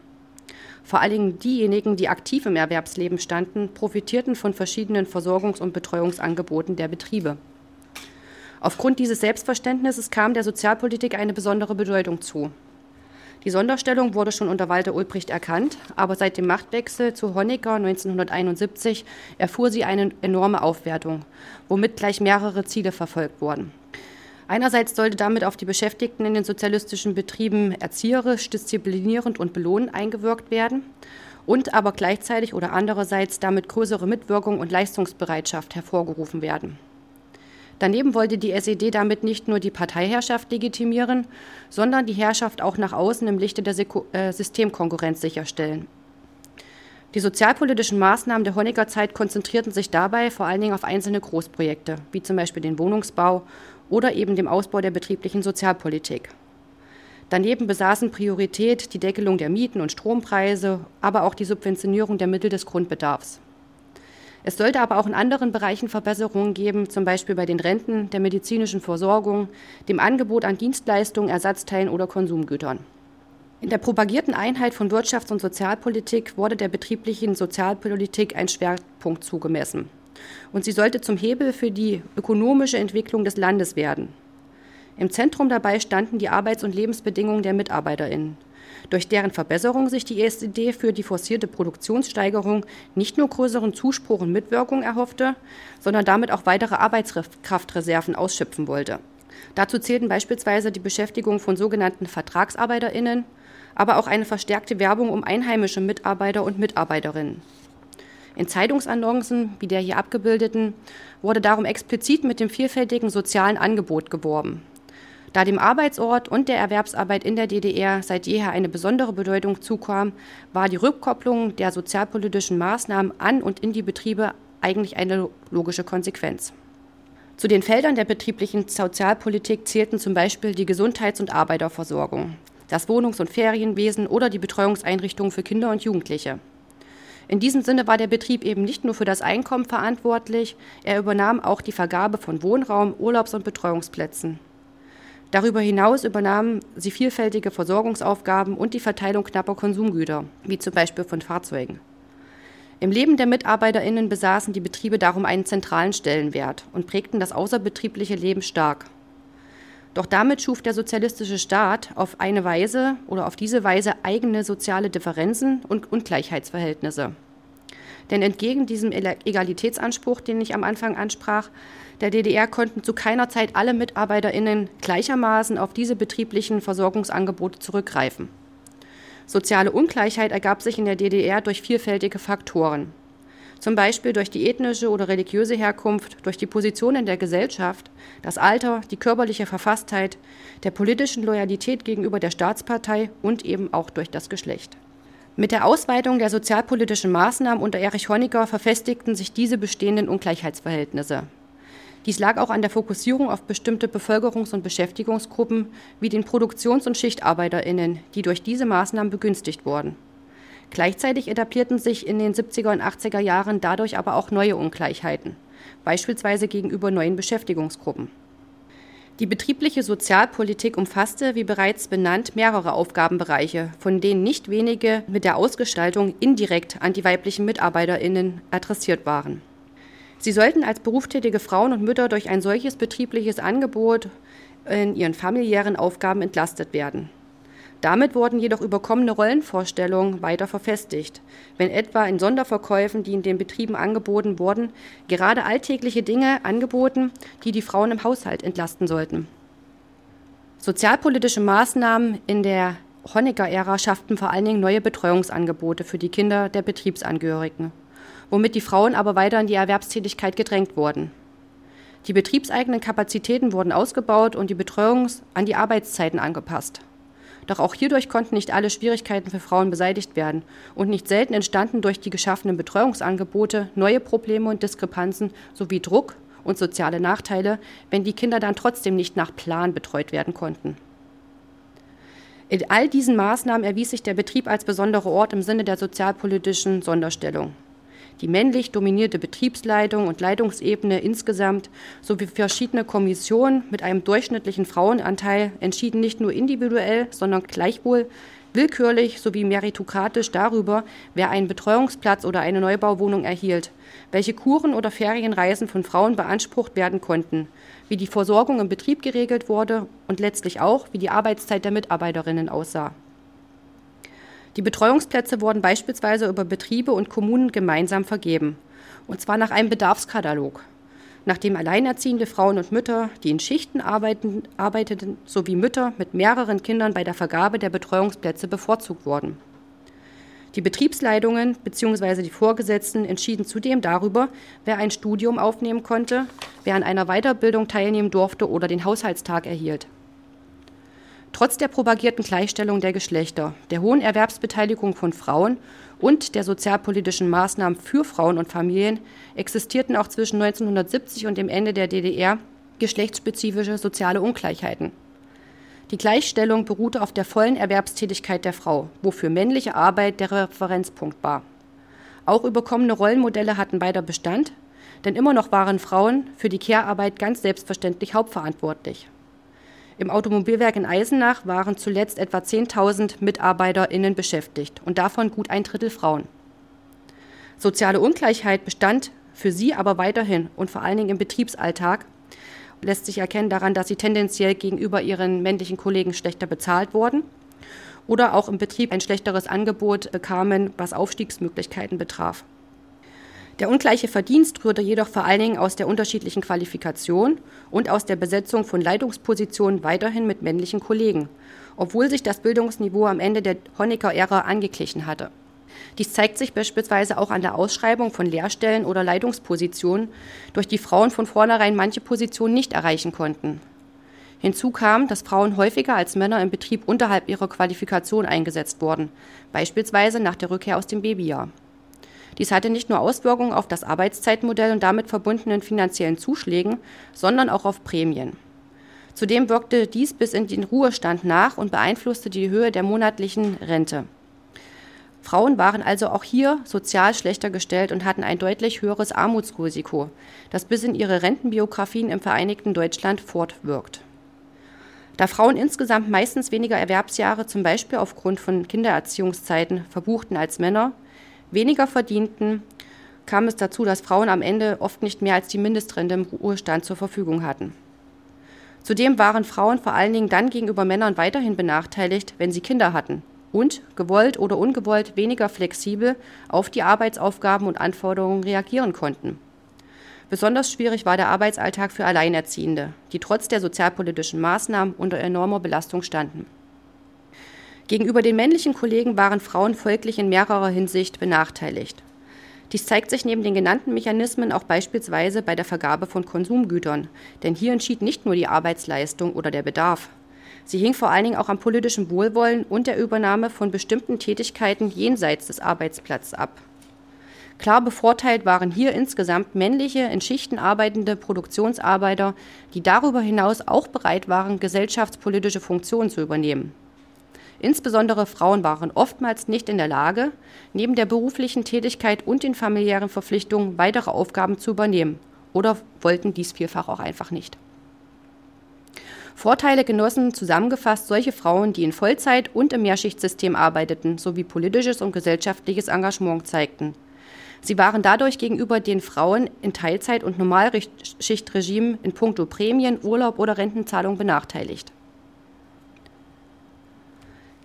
Vor allem diejenigen, die aktiv im Erwerbsleben standen, profitierten von verschiedenen Versorgungs- und Betreuungsangeboten der Betriebe. Aufgrund dieses Selbstverständnisses kam der Sozialpolitik eine besondere Bedeutung zu. Die Sonderstellung wurde schon unter Walter Ulbricht erkannt, aber seit dem Machtwechsel zu Honecker 1971 erfuhr sie eine enorme Aufwertung, womit gleich mehrere Ziele verfolgt wurden. Einerseits sollte damit auf die Beschäftigten in den sozialistischen Betrieben erzieherisch, disziplinierend und belohnend eingewirkt werden und aber gleichzeitig oder andererseits damit größere Mitwirkung und Leistungsbereitschaft hervorgerufen werden. Daneben wollte die SED damit nicht nur die Parteiherrschaft legitimieren, sondern die Herrschaft auch nach außen im Lichte der äh, Systemkonkurrenz sicherstellen. Die sozialpolitischen Maßnahmen der Honecker-Zeit konzentrierten sich dabei vor allen Dingen auf einzelne Großprojekte, wie zum Beispiel den Wohnungsbau oder eben dem Ausbau der betrieblichen Sozialpolitik. Daneben besaßen Priorität die Deckelung der Mieten und Strompreise, aber auch die Subventionierung der Mittel des Grundbedarfs. Es sollte aber auch in anderen Bereichen Verbesserungen geben, zum Beispiel bei den Renten, der medizinischen Versorgung, dem Angebot an Dienstleistungen, Ersatzteilen oder Konsumgütern. In der propagierten Einheit von Wirtschafts- und Sozialpolitik wurde der betrieblichen Sozialpolitik ein Schwerpunkt zugemessen. Und sie sollte zum Hebel für die ökonomische Entwicklung des Landes werden. Im Zentrum dabei standen die Arbeits- und Lebensbedingungen der Mitarbeiterinnen durch deren Verbesserung sich die ESD für die forcierte Produktionssteigerung nicht nur größeren Zuspruch und Mitwirkung erhoffte, sondern damit auch weitere Arbeitskraftreserven ausschöpfen wollte. Dazu zählten beispielsweise die Beschäftigung von sogenannten Vertragsarbeiterinnen, aber auch eine verstärkte Werbung um einheimische Mitarbeiter und Mitarbeiterinnen. In Zeitungsannoncen, wie der hier abgebildeten, wurde darum explizit mit dem vielfältigen sozialen Angebot geworben. Da dem Arbeitsort und der Erwerbsarbeit in der DDR seit jeher eine besondere Bedeutung zukam, war die Rückkopplung der sozialpolitischen Maßnahmen an und in die Betriebe eigentlich eine logische Konsequenz. Zu den Feldern der betrieblichen Sozialpolitik zählten zum Beispiel die Gesundheits- und Arbeiterversorgung, das Wohnungs- und Ferienwesen oder die Betreuungseinrichtungen für Kinder und Jugendliche. In diesem Sinne war der Betrieb eben nicht nur für das Einkommen verantwortlich, er übernahm auch die Vergabe von Wohnraum, Urlaubs- und Betreuungsplätzen. Darüber hinaus übernahmen sie vielfältige Versorgungsaufgaben und die Verteilung knapper Konsumgüter, wie zum Beispiel von Fahrzeugen. Im Leben der MitarbeiterInnen besaßen die Betriebe darum einen zentralen Stellenwert und prägten das außerbetriebliche Leben stark. Doch damit schuf der sozialistische Staat auf eine Weise oder auf diese Weise eigene soziale Differenzen und Ungleichheitsverhältnisse. Denn entgegen diesem Egalitätsanspruch, den ich am Anfang ansprach, der DDR konnten zu keiner Zeit alle MitarbeiterInnen gleichermaßen auf diese betrieblichen Versorgungsangebote zurückgreifen. Soziale Ungleichheit ergab sich in der DDR durch vielfältige Faktoren. Zum Beispiel durch die ethnische oder religiöse Herkunft, durch die Position in der Gesellschaft, das Alter, die körperliche Verfasstheit, der politischen Loyalität gegenüber der Staatspartei und eben auch durch das Geschlecht. Mit der Ausweitung der sozialpolitischen Maßnahmen unter Erich Honecker verfestigten sich diese bestehenden Ungleichheitsverhältnisse. Dies lag auch an der Fokussierung auf bestimmte Bevölkerungs- und Beschäftigungsgruppen wie den Produktions- und Schichtarbeiterinnen, die durch diese Maßnahmen begünstigt wurden. Gleichzeitig etablierten sich in den 70er und 80er Jahren dadurch aber auch neue Ungleichheiten, beispielsweise gegenüber neuen Beschäftigungsgruppen. Die betriebliche Sozialpolitik umfasste, wie bereits benannt, mehrere Aufgabenbereiche, von denen nicht wenige mit der Ausgestaltung indirekt an die weiblichen Mitarbeiterinnen adressiert waren. Sie sollten als berufstätige Frauen und Mütter durch ein solches betriebliches Angebot in ihren familiären Aufgaben entlastet werden. Damit wurden jedoch überkommene Rollenvorstellungen weiter verfestigt, wenn etwa in Sonderverkäufen, die in den Betrieben angeboten wurden, gerade alltägliche Dinge angeboten, die die Frauen im Haushalt entlasten sollten. Sozialpolitische Maßnahmen in der Honecker-Ära schafften vor allen Dingen neue Betreuungsangebote für die Kinder der Betriebsangehörigen womit die Frauen aber weiter in die Erwerbstätigkeit gedrängt wurden. Die betriebseigenen Kapazitäten wurden ausgebaut und die Betreuung an die Arbeitszeiten angepasst. Doch auch hierdurch konnten nicht alle Schwierigkeiten für Frauen beseitigt werden und nicht selten entstanden durch die geschaffenen Betreuungsangebote neue Probleme und Diskrepanzen sowie Druck und soziale Nachteile, wenn die Kinder dann trotzdem nicht nach Plan betreut werden konnten. In all diesen Maßnahmen erwies sich der Betrieb als besonderer Ort im Sinne der sozialpolitischen Sonderstellung die männlich dominierte Betriebsleitung und Leitungsebene insgesamt sowie verschiedene Kommissionen mit einem durchschnittlichen Frauenanteil entschieden nicht nur individuell, sondern gleichwohl willkürlich sowie meritokratisch darüber, wer einen Betreuungsplatz oder eine Neubauwohnung erhielt, welche Kuren oder Ferienreisen von Frauen beansprucht werden konnten, wie die Versorgung im Betrieb geregelt wurde und letztlich auch, wie die Arbeitszeit der Mitarbeiterinnen aussah. Die Betreuungsplätze wurden beispielsweise über Betriebe und Kommunen gemeinsam vergeben, und zwar nach einem Bedarfskatalog, nachdem alleinerziehende Frauen und Mütter, die in Schichten arbeiten, arbeiteten, sowie Mütter mit mehreren Kindern bei der Vergabe der Betreuungsplätze bevorzugt wurden. Die Betriebsleitungen bzw. die Vorgesetzten entschieden zudem darüber, wer ein Studium aufnehmen konnte, wer an einer Weiterbildung teilnehmen durfte oder den Haushaltstag erhielt. Trotz der propagierten Gleichstellung der Geschlechter, der hohen Erwerbsbeteiligung von Frauen und der sozialpolitischen Maßnahmen für Frauen und Familien existierten auch zwischen 1970 und dem Ende der DDR geschlechtsspezifische soziale Ungleichheiten. Die Gleichstellung beruhte auf der vollen Erwerbstätigkeit der Frau, wofür männliche Arbeit der Referenzpunkt war. Auch überkommene Rollenmodelle hatten weiter Bestand, denn immer noch waren Frauen für die Care-Arbeit ganz selbstverständlich hauptverantwortlich. Im Automobilwerk in Eisenach waren zuletzt etwa 10.000 MitarbeiterInnen beschäftigt und davon gut ein Drittel Frauen. Soziale Ungleichheit bestand für sie aber weiterhin und vor allen Dingen im Betriebsalltag lässt sich erkennen daran, dass sie tendenziell gegenüber ihren männlichen Kollegen schlechter bezahlt wurden oder auch im Betrieb ein schlechteres Angebot bekamen, was Aufstiegsmöglichkeiten betraf. Der ungleiche Verdienst rührte jedoch vor allen Dingen aus der unterschiedlichen Qualifikation und aus der Besetzung von Leitungspositionen weiterhin mit männlichen Kollegen, obwohl sich das Bildungsniveau am Ende der Honecker-Ära angeglichen hatte. Dies zeigt sich beispielsweise auch an der Ausschreibung von Lehrstellen oder Leitungspositionen, durch die Frauen von vornherein manche Positionen nicht erreichen konnten. Hinzu kam, dass Frauen häufiger als Männer im Betrieb unterhalb ihrer Qualifikation eingesetzt wurden, beispielsweise nach der Rückkehr aus dem Babyjahr. Dies hatte nicht nur Auswirkungen auf das Arbeitszeitmodell und damit verbundenen finanziellen Zuschlägen, sondern auch auf Prämien. Zudem wirkte dies bis in den Ruhestand nach und beeinflusste die Höhe der monatlichen Rente. Frauen waren also auch hier sozial schlechter gestellt und hatten ein deutlich höheres Armutsrisiko, das bis in ihre Rentenbiografien im Vereinigten Deutschland fortwirkt. Da Frauen insgesamt meistens weniger Erwerbsjahre, zum Beispiel aufgrund von Kindererziehungszeiten, verbuchten als Männer, weniger verdienten, kam es dazu, dass Frauen am Ende oft nicht mehr als die Mindestrente im Ruhestand zur Verfügung hatten. Zudem waren Frauen vor allen Dingen dann gegenüber Männern weiterhin benachteiligt, wenn sie Kinder hatten und, gewollt oder ungewollt, weniger flexibel auf die Arbeitsaufgaben und Anforderungen reagieren konnten. Besonders schwierig war der Arbeitsalltag für Alleinerziehende, die trotz der sozialpolitischen Maßnahmen unter enormer Belastung standen. Gegenüber den männlichen Kollegen waren Frauen folglich in mehrerer Hinsicht benachteiligt. Dies zeigt sich neben den genannten Mechanismen auch beispielsweise bei der Vergabe von Konsumgütern, denn hier entschied nicht nur die Arbeitsleistung oder der Bedarf. Sie hing vor allen Dingen auch am politischen Wohlwollen und der Übernahme von bestimmten Tätigkeiten jenseits des Arbeitsplatzes ab. Klar bevorteilt waren hier insgesamt männliche, in Schichten arbeitende Produktionsarbeiter, die darüber hinaus auch bereit waren, gesellschaftspolitische Funktionen zu übernehmen. Insbesondere Frauen waren oftmals nicht in der Lage, neben der beruflichen Tätigkeit und den familiären Verpflichtungen weitere Aufgaben zu übernehmen oder wollten dies vielfach auch einfach nicht. Vorteile genossen zusammengefasst solche Frauen, die in Vollzeit und im Mehrschichtsystem arbeiteten, sowie politisches und gesellschaftliches Engagement zeigten. Sie waren dadurch gegenüber den Frauen in Teilzeit- und Normalschichtregimen in puncto Prämien, Urlaub oder Rentenzahlung benachteiligt.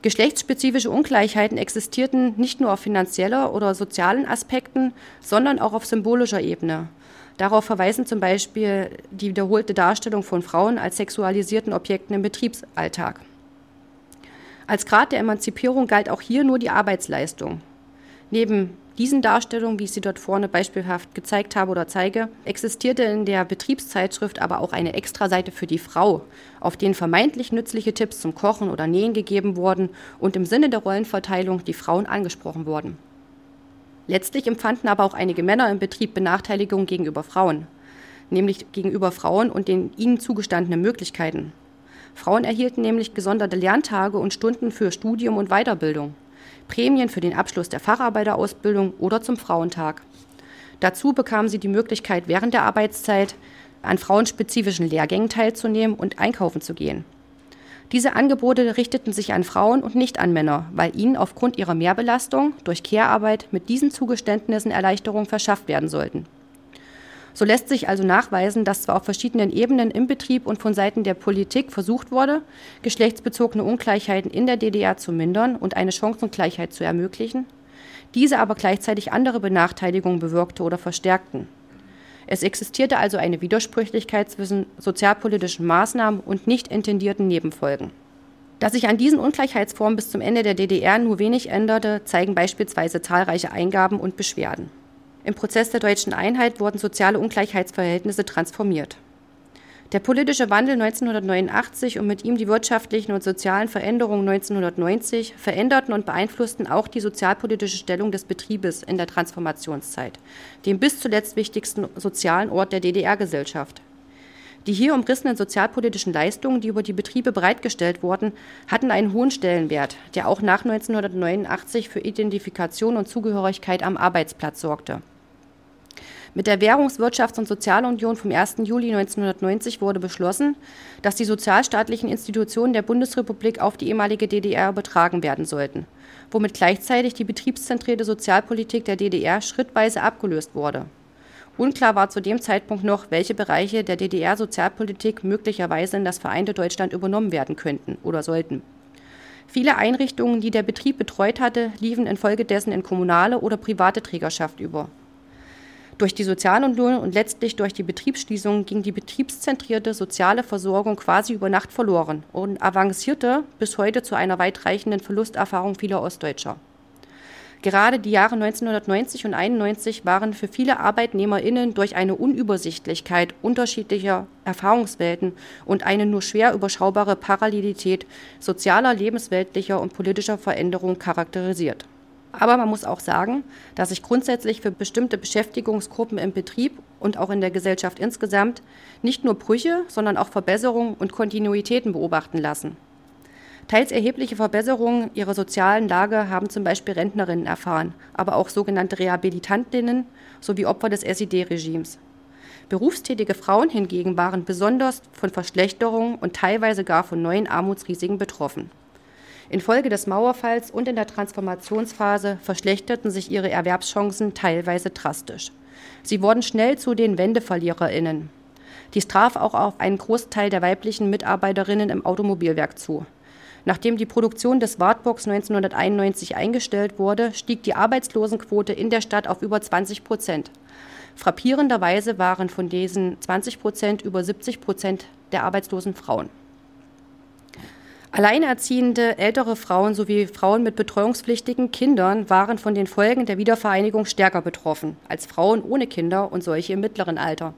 Geschlechtsspezifische Ungleichheiten existierten nicht nur auf finanzieller oder sozialen Aspekten, sondern auch auf symbolischer Ebene. Darauf verweisen zum Beispiel die wiederholte Darstellung von Frauen als sexualisierten Objekten im Betriebsalltag. Als Grad der Emanzipierung galt auch hier nur die Arbeitsleistung. Neben diesen Darstellungen, wie ich sie dort vorne beispielhaft gezeigt habe oder zeige, existierte in der Betriebszeitschrift aber auch eine Extraseite für die Frau, auf denen vermeintlich nützliche Tipps zum Kochen oder Nähen gegeben wurden und im Sinne der Rollenverteilung die Frauen angesprochen wurden. Letztlich empfanden aber auch einige Männer im Betrieb Benachteiligung gegenüber Frauen, nämlich gegenüber Frauen und den ihnen zugestandenen Möglichkeiten. Frauen erhielten nämlich gesonderte Lerntage und Stunden für Studium und Weiterbildung. Prämien für den Abschluss der Facharbeiterausbildung oder zum Frauentag. Dazu bekamen sie die Möglichkeit, während der Arbeitszeit an frauenspezifischen Lehrgängen teilzunehmen und einkaufen zu gehen. Diese Angebote richteten sich an Frauen und nicht an Männer, weil ihnen aufgrund ihrer Mehrbelastung durch Care-Arbeit mit diesen Zugeständnissen Erleichterungen verschafft werden sollten. So lässt sich also nachweisen, dass zwar auf verschiedenen Ebenen im Betrieb und von Seiten der Politik versucht wurde, geschlechtsbezogene Ungleichheiten in der DDR zu mindern und eine Chancengleichheit zu ermöglichen, diese aber gleichzeitig andere Benachteiligungen bewirkte oder verstärkten. Es existierte also eine Widersprüchlichkeit zwischen sozialpolitischen Maßnahmen und nicht intendierten Nebenfolgen. Dass sich an diesen Ungleichheitsformen bis zum Ende der DDR nur wenig änderte, zeigen beispielsweise zahlreiche Eingaben und Beschwerden. Im Prozess der deutschen Einheit wurden soziale Ungleichheitsverhältnisse transformiert. Der politische Wandel 1989 und mit ihm die wirtschaftlichen und sozialen Veränderungen 1990 veränderten und beeinflussten auch die sozialpolitische Stellung des Betriebes in der Transformationszeit, dem bis zuletzt wichtigsten sozialen Ort der DDR-Gesellschaft. Die hier umrissenen sozialpolitischen Leistungen, die über die Betriebe bereitgestellt wurden, hatten einen hohen Stellenwert, der auch nach 1989 für Identifikation und Zugehörigkeit am Arbeitsplatz sorgte. Mit der Währungs-, Wirtschafts- und Sozialunion vom 1. Juli 1990 wurde beschlossen, dass die sozialstaatlichen Institutionen der Bundesrepublik auf die ehemalige DDR übertragen werden sollten, womit gleichzeitig die betriebszentrierte Sozialpolitik der DDR schrittweise abgelöst wurde. Unklar war zu dem Zeitpunkt noch, welche Bereiche der DDR-Sozialpolitik möglicherweise in das vereinte Deutschland übernommen werden könnten oder sollten. Viele Einrichtungen, die der Betrieb betreut hatte, liefen infolgedessen in kommunale oder private Trägerschaft über. Durch die Sozialunion und letztlich durch die Betriebsschließung ging die betriebszentrierte soziale Versorgung quasi über Nacht verloren und avancierte bis heute zu einer weitreichenden Verlusterfahrung vieler Ostdeutscher. Gerade die Jahre 1990 und 91 waren für viele ArbeitnehmerInnen durch eine Unübersichtlichkeit unterschiedlicher Erfahrungswelten und eine nur schwer überschaubare Parallelität sozialer, lebensweltlicher und politischer Veränderung charakterisiert. Aber man muss auch sagen, dass sich grundsätzlich für bestimmte Beschäftigungsgruppen im Betrieb und auch in der Gesellschaft insgesamt nicht nur Brüche, sondern auch Verbesserungen und Kontinuitäten beobachten lassen. Teils erhebliche Verbesserungen ihrer sozialen Lage haben zum Beispiel Rentnerinnen erfahren, aber auch sogenannte Rehabilitantinnen sowie Opfer des SED-Regimes. Berufstätige Frauen hingegen waren besonders von Verschlechterungen und teilweise gar von neuen Armutsrisiken betroffen. Infolge des Mauerfalls und in der Transformationsphase verschlechterten sich ihre Erwerbschancen teilweise drastisch. Sie wurden schnell zu den Wendeverliererinnen. Dies traf auch auf einen Großteil der weiblichen Mitarbeiterinnen im Automobilwerk zu. Nachdem die Produktion des Wartbox 1991 eingestellt wurde, stieg die Arbeitslosenquote in der Stadt auf über 20 Prozent. Frappierenderweise waren von diesen 20 Prozent über 70 Prozent der arbeitslosen Frauen. Alleinerziehende ältere Frauen sowie Frauen mit betreuungspflichtigen Kindern waren von den Folgen der Wiedervereinigung stärker betroffen als Frauen ohne Kinder und solche im mittleren Alter.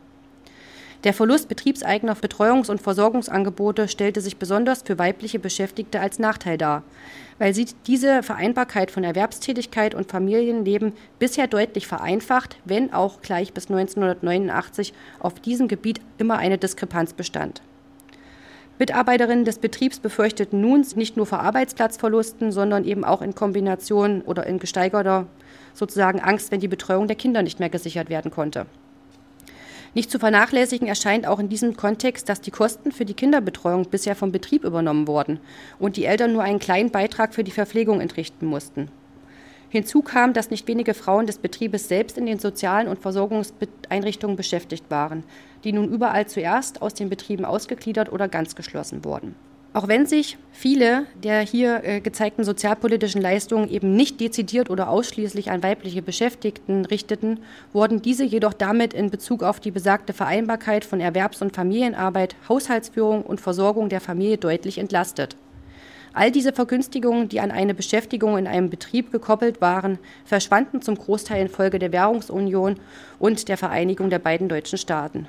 Der Verlust betriebseigener Betreuungs- und Versorgungsangebote stellte sich besonders für weibliche Beschäftigte als Nachteil dar, weil sie diese Vereinbarkeit von Erwerbstätigkeit und Familienleben bisher deutlich vereinfacht, wenn auch gleich bis 1989 auf diesem Gebiet immer eine Diskrepanz bestand. Mitarbeiterinnen des Betriebs befürchteten nun nicht nur vor Arbeitsplatzverlusten, sondern eben auch in Kombination oder in gesteigerter sozusagen Angst, wenn die Betreuung der Kinder nicht mehr gesichert werden konnte. Nicht zu vernachlässigen erscheint auch in diesem Kontext, dass die Kosten für die Kinderbetreuung bisher vom Betrieb übernommen wurden und die Eltern nur einen kleinen Beitrag für die Verpflegung entrichten mussten. Hinzu kam, dass nicht wenige Frauen des Betriebes selbst in den sozialen und Versorgungseinrichtungen beschäftigt waren, die nun überall zuerst aus den Betrieben ausgegliedert oder ganz geschlossen wurden. Auch wenn sich viele der hier äh, gezeigten sozialpolitischen Leistungen eben nicht dezidiert oder ausschließlich an weibliche Beschäftigten richteten, wurden diese jedoch damit in Bezug auf die besagte Vereinbarkeit von Erwerbs- und Familienarbeit, Haushaltsführung und Versorgung der Familie deutlich entlastet. All diese Vergünstigungen, die an eine Beschäftigung in einem Betrieb gekoppelt waren, verschwanden zum Großteil infolge der Währungsunion und der Vereinigung der beiden deutschen Staaten.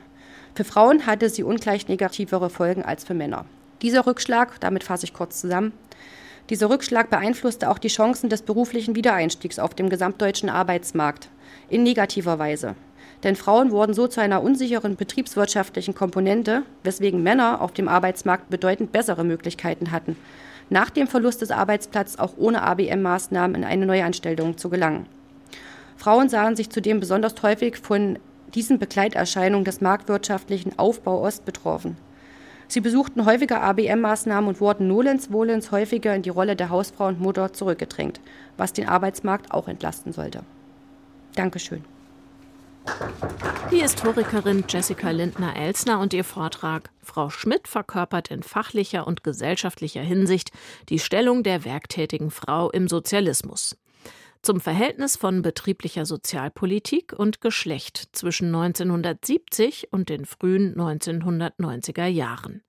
Für Frauen hatte sie ungleich negativere Folgen als für Männer. Dieser Rückschlag, damit fasse ich kurz zusammen, dieser Rückschlag beeinflusste auch die Chancen des beruflichen Wiedereinstiegs auf dem gesamtdeutschen Arbeitsmarkt in negativer Weise. Denn Frauen wurden so zu einer unsicheren betriebswirtschaftlichen Komponente, weswegen Männer auf dem Arbeitsmarkt bedeutend bessere Möglichkeiten hatten, nach dem Verlust des Arbeitsplatzes auch ohne ABM-Maßnahmen in eine Neuanstellung zu gelangen. Frauen sahen sich zudem besonders häufig von diesen Begleiterscheinungen des marktwirtschaftlichen Aufbau Ost betroffen. Sie besuchten häufiger ABM-Maßnahmen und wurden nolens wohlens häufiger in die Rolle der Hausfrau und Mutter zurückgedrängt, was den Arbeitsmarkt auch entlasten sollte. Dankeschön. Die Historikerin Jessica Lindner-Elsner und ihr Vortrag Frau Schmidt verkörpert in fachlicher und gesellschaftlicher Hinsicht die Stellung der werktätigen Frau im Sozialismus. Zum Verhältnis von betrieblicher Sozialpolitik und Geschlecht zwischen 1970 und den frühen 1990er Jahren.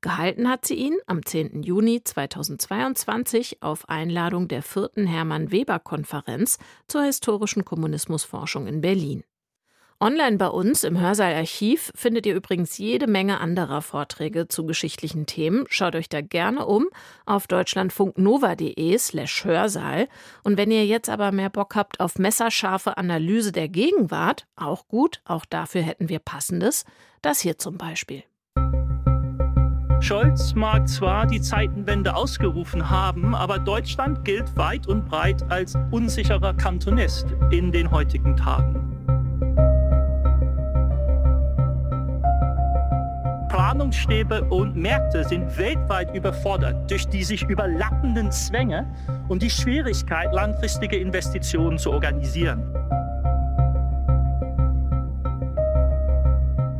Gehalten hat sie ihn am 10. Juni 2022 auf Einladung der vierten Hermann Weber Konferenz zur historischen Kommunismusforschung in Berlin. Online bei uns im Hörsaalarchiv findet ihr übrigens jede Menge anderer Vorträge zu geschichtlichen Themen. Schaut euch da gerne um auf deutschlandfunknova.de slash Hörsaal. Und wenn ihr jetzt aber mehr Bock habt auf messerscharfe Analyse der Gegenwart, auch gut, auch dafür hätten wir passendes. Das hier zum Beispiel. Scholz mag zwar die Zeitenwende ausgerufen haben, aber Deutschland gilt weit und breit als unsicherer Kantonist in den heutigen Tagen. Planungsstäbe und Märkte sind weltweit überfordert durch die sich überlappenden Zwänge und die Schwierigkeit, langfristige Investitionen zu organisieren.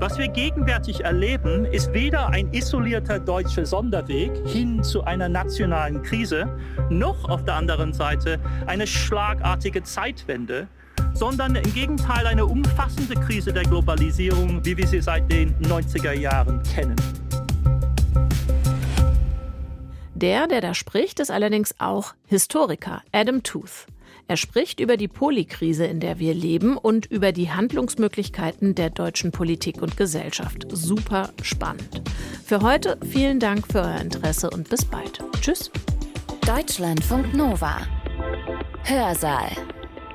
Was wir gegenwärtig erleben, ist weder ein isolierter deutscher Sonderweg hin zu einer nationalen Krise, noch auf der anderen Seite eine schlagartige Zeitwende, sondern im Gegenteil eine umfassende Krise der Globalisierung, wie wir sie seit den 90er Jahren kennen. Der, der da spricht, ist allerdings auch Historiker Adam Tooth. Er spricht über die Polikrise, in der wir leben und über die Handlungsmöglichkeiten der deutschen Politik und Gesellschaft. Super spannend. Für heute vielen Dank für euer Interesse und bis bald. Tschüss. Deutschlandfunk Nova. Hörsaal.